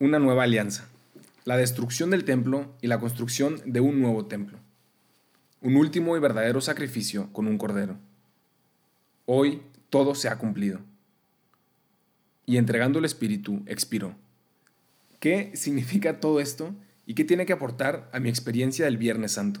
Una nueva alianza. La destrucción del templo y la construcción de un nuevo templo. Un último y verdadero sacrificio con un cordero. Hoy todo se ha cumplido. Y entregando el Espíritu, expiró. ¿Qué significa todo esto y qué tiene que aportar a mi experiencia del Viernes Santo?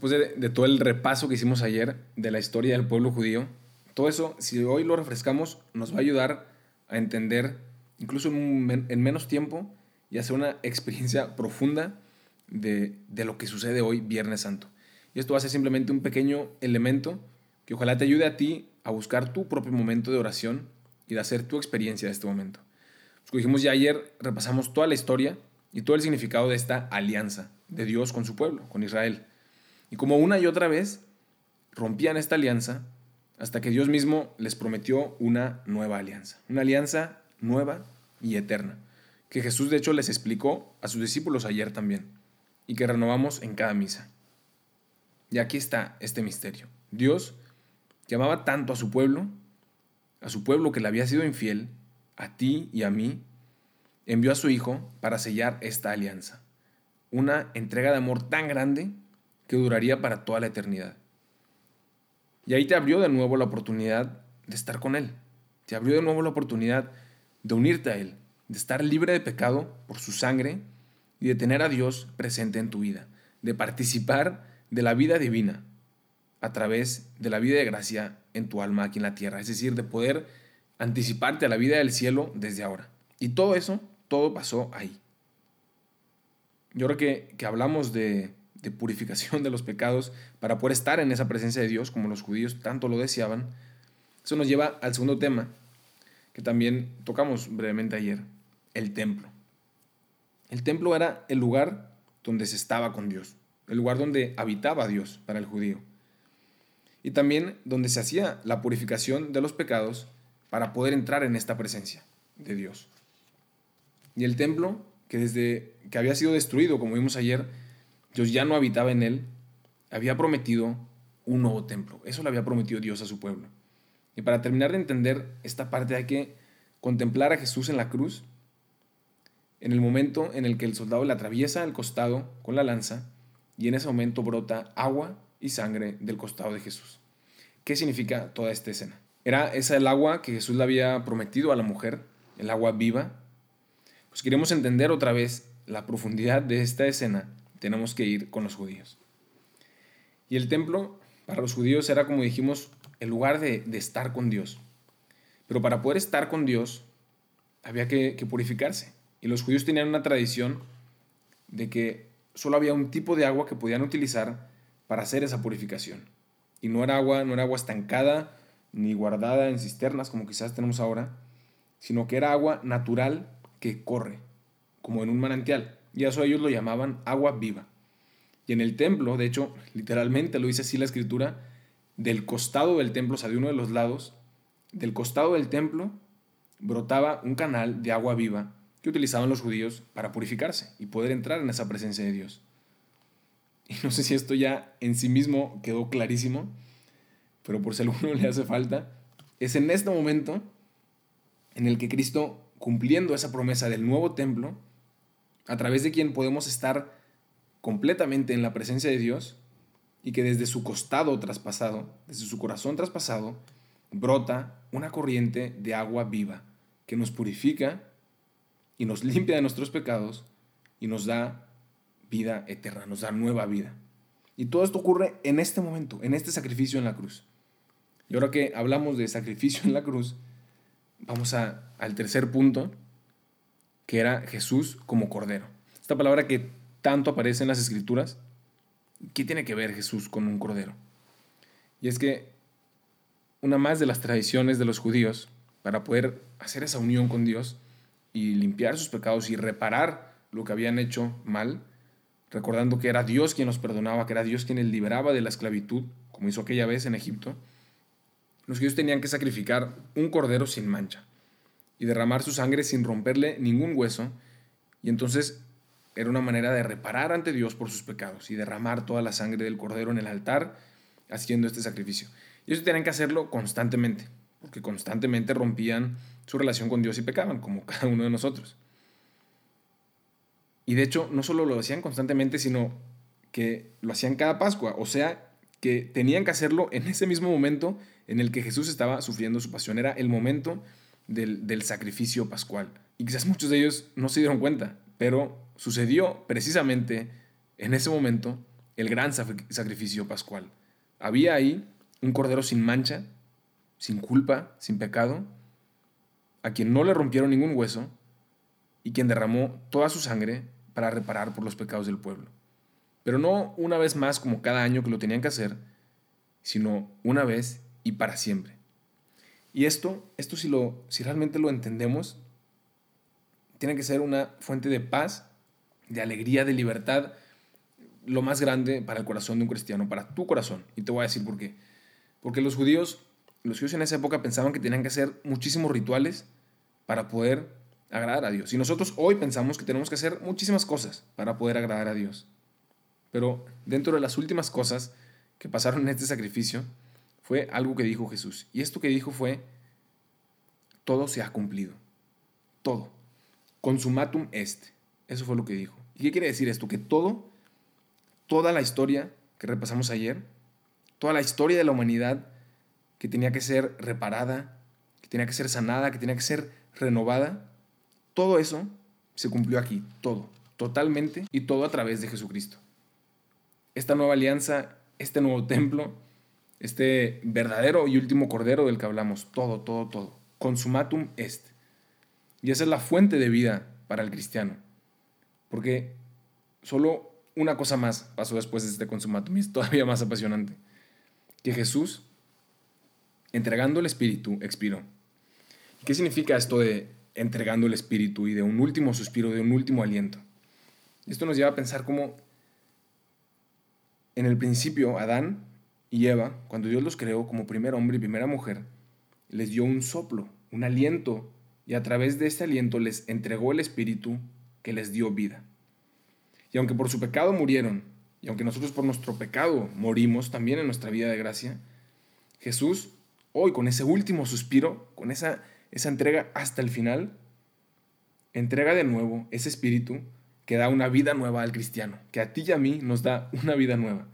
Después de, todo el repaso que hicimos ayer de la historia del pueblo judío, todo eso, si hoy lo refrescamos, nos va a ayudar a entender, incluso en, menos tiempo, y hacer una experiencia profunda de, de, lo que sucede hoy, Viernes Santo. Y esto va a ser simplemente un pequeño elemento que ojalá te ayude a ti a buscar tu propio momento de oración y de hacer tu experiencia de este momento. Como dijimos ya ayer, repasamos toda la historia y todo el significado de esta alianza de Dios con su pueblo, con Israel. Y como una y otra vez rompían esta alianza hasta que Dios mismo les prometió una nueva alianza, una alianza nueva y eterna, que Jesús de hecho les explicó a sus discípulos ayer también y que renovamos en cada misa. Y aquí está este misterio. Dios llamaba tanto a su pueblo, a su pueblo que le había sido infiel, a ti y a mí, envió a su Hijo para sellar esta alianza. Una entrega de amor tan grande que duraría para toda la eternidad. Y ahí te abrió de nuevo la oportunidad de estar con Él. Te abrió de nuevo la oportunidad de unirte a Él, de estar libre de pecado por su sangre y de tener a Dios presente en tu vida, de participar de la vida divina a través de la vida de gracia en tu alma aquí en la tierra, es decir, de poder anticiparte a la vida del cielo desde ahora. Y todo eso, todo pasó ahí. Yo creo que, que hablamos de, de purificación de los pecados para poder estar en esa presencia de Dios como los judíos tanto lo deseaban. Eso nos lleva al segundo tema que también tocamos brevemente ayer, el templo. El templo era el lugar donde se estaba con Dios, el lugar donde habitaba Dios para el judío. Y también donde se hacía la purificación de los pecados para poder entrar en esta presencia de Dios. Y el templo, que desde que había sido destruido, como vimos ayer, Dios ya no habitaba en él, había prometido un nuevo templo. Eso le había prometido Dios a su pueblo. Y para terminar de entender esta parte hay que contemplar a Jesús en la cruz, en el momento en el que el soldado le atraviesa el costado con la lanza y en ese momento brota agua y sangre del costado de Jesús. ¿Qué significa toda esta escena? Era esa el agua que Jesús le había prometido a la mujer, el agua viva. Pues queremos entender otra vez la profundidad de esta escena tenemos que ir con los judíos. Y el templo para los judíos era, como dijimos, el lugar de, estar con Dios. Pero para poder estar con Dios había que, que purificarse. Y los judíos tenían una tradición de que solo había un tipo de agua que podían utilizar para hacer esa purificación. Y no era agua, no era agua estancada ni guardada en cisternas como quizás tenemos ahora, sino que era agua natural que corre, como en un manantial y eso ellos lo llamaban agua viva. Y en el templo, de hecho, literalmente lo dice así la escritura, del costado del templo, o sea, de uno de los lados, del costado del templo brotaba un canal de agua viva que utilizaban los judíos para purificarse y poder entrar en esa presencia de Dios. Y no sé si esto ya en sí mismo quedó clarísimo, pero por si alguno le hace falta, es en este momento en el que Cristo, cumpliendo esa promesa del nuevo templo, a través de quien podemos estar completamente en la presencia de Dios y que desde su costado traspasado, desde su corazón traspasado, brota una corriente de agua viva que nos purifica y nos limpia de nuestros pecados y nos da vida eterna, nos da nueva vida. Y todo esto ocurre en este momento, en este sacrificio en la cruz. Y ahora que hablamos de sacrificio en la cruz, vamos a, al tercer punto, que era Jesús como Cordero. Esta palabra que tanto aparece en las Escrituras ¿Qué tiene que ver Jesús con un cordero? Y es que una más de las tradiciones de los judíos para poder hacer esa unión con Dios y limpiar sus pecados y reparar lo que habían hecho mal, recordando que era Dios quien los perdonaba, que era Dios quien les liberaba de la esclavitud, como hizo aquella vez en Egipto, los judíos tenían que sacrificar un cordero sin mancha y derramar su sangre sin romperle ningún hueso, y entonces era una manera de reparar ante Dios por sus pecados y derramar toda la sangre del cordero en el altar haciendo este sacrificio. Y ellos tenían que hacerlo constantemente, porque constantemente rompían su relación con Dios y pecaban, como cada uno de nosotros. Y de hecho, no solo lo hacían constantemente, sino que lo hacían cada Pascua, o sea, que tenían que hacerlo en ese mismo momento en el que Jesús estaba sufriendo su pasión. Era el momento del, sacrificio pascual. Y quizás muchos de ellos no se dieron cuenta, pero sucedió precisamente en ese momento el gran sacrificio pascual. Había ahí un cordero sin mancha, sin culpa, sin pecado, a quien no le rompieron ningún hueso y quien derramó toda su sangre para reparar por los pecados del pueblo. Pero no una vez más como cada año que lo tenían que hacer, sino una vez y para siempre. Y esto, esto si, lo, si realmente lo entendemos, tiene que ser una fuente de paz, de alegría, de libertad, lo más grande para el corazón de un cristiano, para tu corazón. Y te voy a decir por qué. Porque los judíos, los judíos en esa época pensaban que tenían que hacer muchísimos rituales para poder agradar a Dios. Y nosotros hoy pensamos que tenemos que hacer muchísimas cosas para poder agradar a Dios. Pero dentro de las últimas cosas que pasaron en este sacrificio fue algo que dijo Jesús. Y esto que dijo fue, todo se ha cumplido. Todo. Consumatum est. Eso fue lo que dijo. ¿Y qué quiere decir esto? Que todo, toda la historia que repasamos ayer, toda la historia de la humanidad que tenía que ser reparada, que tenía que ser sanada, que tenía que ser renovada, todo eso se cumplió aquí, todo, totalmente y todo a través de Jesucristo. Esta nueva alianza, este nuevo templo, este verdadero y último cordero del que hablamos, todo, todo, todo. Consumatum est. Y esa es la fuente de vida para el cristiano. Porque solo una cosa más pasó después de este consumatum y es todavía más apasionante que Jesús, entregando el Espíritu, expiró. ¿Qué significa esto de entregando el Espíritu y de un último suspiro, de un último aliento? Esto nos lleva a pensar cómo en el principio Adán y Eva, cuando Dios los creó como primer hombre y primera mujer, les dio un soplo, un aliento, y a través de este aliento les entregó el Espíritu que les dio vida. Y aunque por su pecado murieron, y aunque nosotros por nuestro pecado morimos también en nuestra vida de gracia, Jesús, hoy con ese último suspiro, con esa, esa entrega hasta el final, entrega de nuevo ese espíritu que da una vida nueva al cristiano, que a ti y a mí nos da una vida nueva.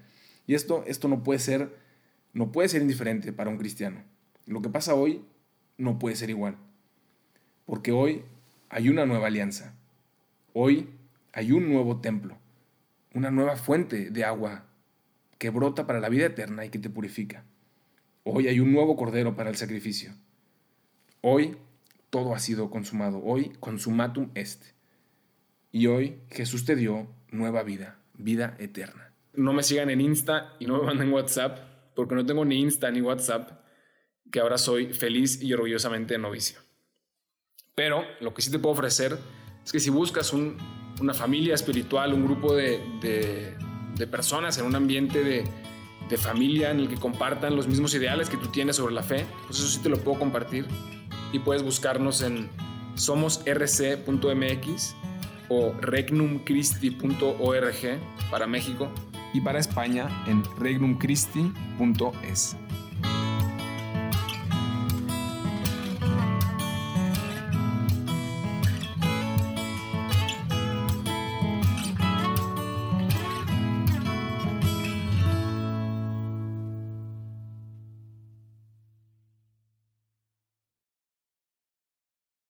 Y esto, esto no puede ser no puede ser indiferente para un cristiano. Lo que pasa hoy no puede ser igual. Porque hoy hay una nueva alianza. Hoy hay un nuevo templo una nueva fuente de agua que brota para la vida eterna y que te purifica. Hoy hay un nuevo cordero para el sacrificio. Hoy todo ha sido consumado. Hoy consumatum est. Y hoy Jesús te dio nueva vida, vida eterna. No me sigan en Insta y no me manden WhatsApp, porque no tengo ni Insta ni WhatsApp, que ahora soy feliz y orgullosamente novicio. Pero lo que sí te puedo ofrecer es que si buscas un una familia espiritual, un grupo de, personas en un ambiente de, de, familia en el que compartan los mismos ideales que tú tienes sobre la fe, pues eso sí te lo puedo compartir. Y puedes buscarnos en somosrc.mx o regnumchristi.org para México y para España en regnumchristi.es.